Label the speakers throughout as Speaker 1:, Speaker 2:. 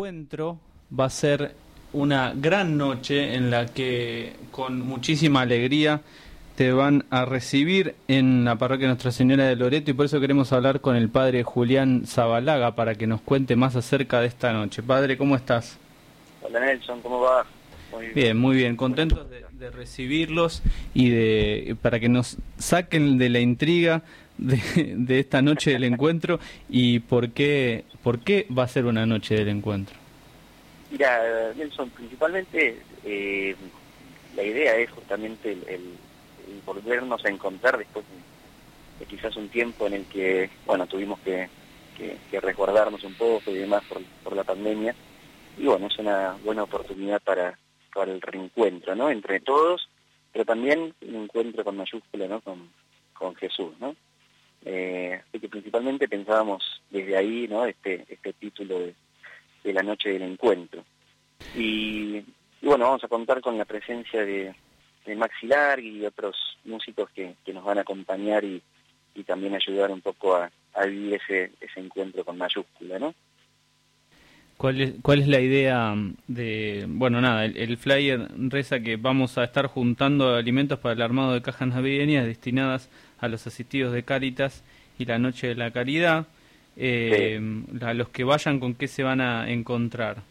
Speaker 1: encuentro va a ser una gran noche en la que con muchísima alegría te van a recibir en la parroquia Nuestra Señora de Loreto y por eso queremos hablar con el padre Julián Zabalaga para que nos cuente más acerca de esta noche. Padre, ¿cómo estás?
Speaker 2: Hola Nelson, ¿cómo va?
Speaker 1: Muy bien. muy bien, contentos de, recibirlos y de para que nos saquen de la intriga de, esta noche del encuentro y por qué, por qué va a ser una noche del encuentro.
Speaker 2: Mira, Nelson, principalmente eh, la idea es justamente el, volvernos a encontrar después de, quizás un tiempo en el que, bueno, tuvimos que, que, resguardarnos un poco y demás por, por, la pandemia. Y bueno, es una buena oportunidad para, para el reencuentro, ¿no? Entre todos, pero también un encuentro con mayúscula, ¿no? Con, con Jesús, ¿no? Eh, así que desde ahí, ¿no? Este, este título de de la noche del encuentro. Y, bueno, vamos a contar con la presencia de, de Maxi y otros músicos que, que, nos van a acompañar y, y también ayudar un poco a, vivir ese, ese encuentro con mayúscula, ¿no?
Speaker 1: ¿Cuál es, ¿Cuál es la idea de, bueno, nada, el, flyer reza que vamos a estar juntando alimentos para el armado de cajas navideñas destinadas a los asistidos de Cáritas y la Noche de la Caridad? eh, a los que vayan con qué se van a encontrar.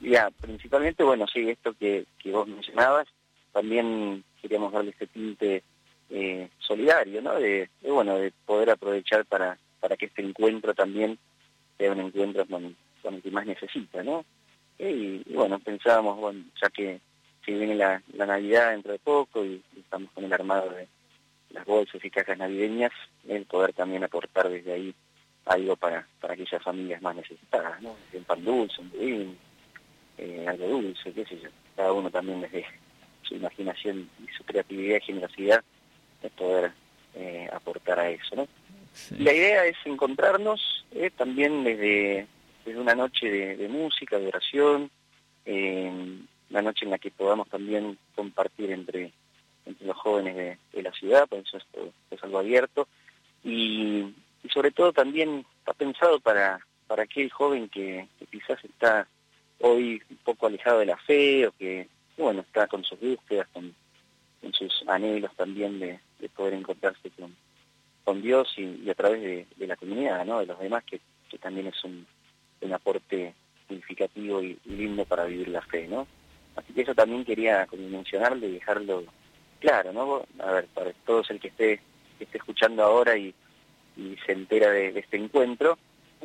Speaker 2: Ya, principalmente, bueno, sí, esto que, que vos mencionabas, también queríamos darle este tinte eh, solidario, ¿no? De, bueno, de poder aprovechar para, para que este encuentro también sea un encuentro con, con el que más necesita, ¿no? Y, bueno, pensábamos, bueno, ya que si viene la, la Navidad dentro de poco y, estamos con el armado de las bolsas y cajas navideñas, el poder también aportar desde ahí algo para, para aquellas familias más necesitadas, ¿no? Un pan dulce, un budín, eh, algo dulce, qué sé yo. Cada uno también desde su imaginación y su creatividad y generosidad es poder eh, aportar a eso, ¿no? La idea es encontrarnos eh, también desde, desde una noche de, música, de oración, eh, una noche en la que podamos también compartir entre, entre los jóvenes de, la ciudad, por eso esto es algo abierto, y, sobre todo también está pensado para, para aquel joven que, quizás está hoy un poco alejado de la fe o que, bueno, está con sus búsquedas, con, sus anhelos también de, poder encontrarse con, Dios y, a través de, la comunidad, ¿no? De los demás, que, que también es un, aporte significativo y, lindo para vivir la fe, ¿no? Así que eso también quería mencionarlo y dejarlo claro, ¿no? A ver, para todos el que esté, que esté escuchando ahora y, y se entera de, este encuentro,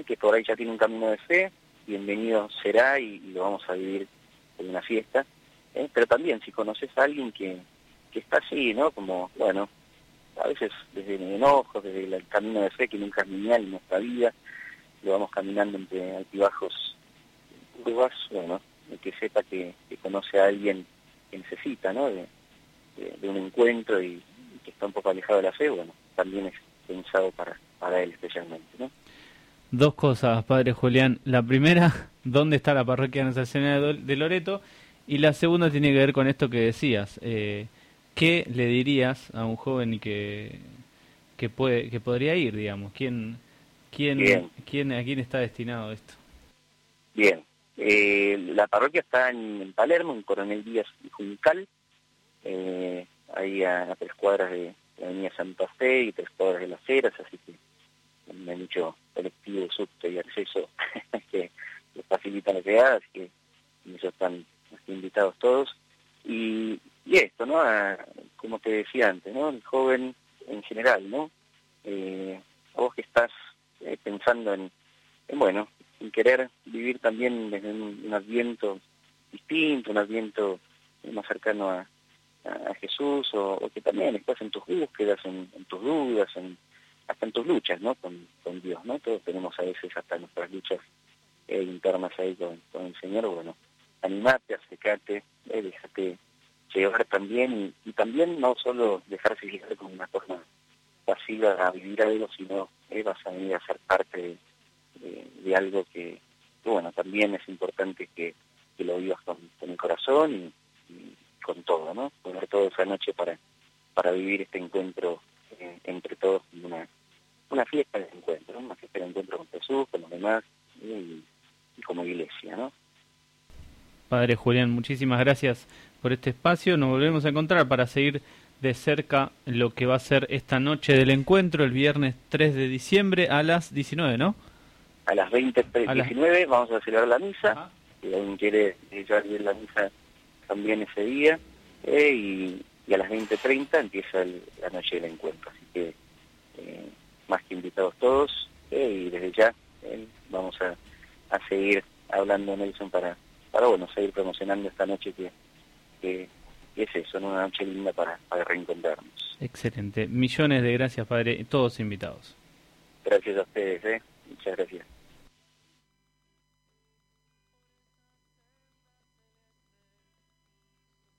Speaker 2: que por ahí ya tiene un camino de fe, bienvenido será y, lo vamos a vivir en una fiesta. ¿eh? Pero también si conoces a alguien que, que está así, ¿no? Como, bueno, a veces desde el enojo, desde el camino de fe que nunca es lineal en nuestra vida, lo vamos caminando entre altibajos curvas, bueno, que sepa que, conoce a alguien que necesita, ¿no? De, de, un encuentro y, y, que está un poco alejado de la fe, bueno, también es pensado para, para él especialmente. ¿no?
Speaker 1: Dos cosas, Padre Julián. La primera, ¿dónde está la parroquia nacional de Loreto? Y la segunda tiene que ver con esto que decías. Eh, ¿Qué le dirías a un joven que, que, puede, que podría ir, digamos? ¿Quién, quién, quién, ¿A quién está destinado esto?
Speaker 2: Bien. Eh, la parroquia está en, Palermo, en Coronel Díaz y Juncal, eh, ahí a, a tres cuadras de, la avenida Santa Fe y tres cuadras de las Heras, así que me han dicho colectivo, subte y acceso que les facilita la llegada, así que ellos están invitados todos. Y, y esto, ¿no? como te decía antes, ¿no? El joven en general, ¿no? Eh, vos que estás eh, pensando en, en, bueno, en querer vivir también desde un, un adviento distinto, un adviento más cercano a, o, que también estás en tus búsquedas, en, tus dudas, en, hasta en tus luchas, ¿no? Con, con, Dios, ¿no? Todos tenemos a veces hasta nuestras luchas eh, internas ahí con, con, el Señor, bueno, animate, acercate, eh, déjate llevar también y, también no solo dejarse llevar como una forma pasiva a vivir algo, sino eh, vas a venir a ser parte de, algo que, bueno, también es importante que, que lo vivas con, con el corazón y con todo, ¿no? Poner todo esa noche para, para vivir este encuentro eh, entre todos, una, una fiesta de encuentro, una fiesta de encuentro con Jesús, con los demás, y, como iglesia, ¿no?
Speaker 1: Padre Julián, muchísimas gracias por este espacio. Nos volvemos a encontrar para seguir de cerca lo que va a ser esta noche del encuentro, el viernes 3 de diciembre a las 19, ¿no?
Speaker 2: A las 20.19 vamos a celebrar la misa. Si alguien quiere llevar bien la misa también ese día. Eh, y, a las 20.30 empieza la noche del encuentro. Así que eh, más que invitados todos. Eh, y desde ya vamos a, a seguir hablando, Nelson, para, para bueno, seguir promocionando esta noche que, que es eso, una noche linda para, para reencontrarnos.
Speaker 1: Excelente. Millones de gracias, Padre. Todos invitados.
Speaker 2: Gracias a ustedes, ¿eh? Muchas gracias.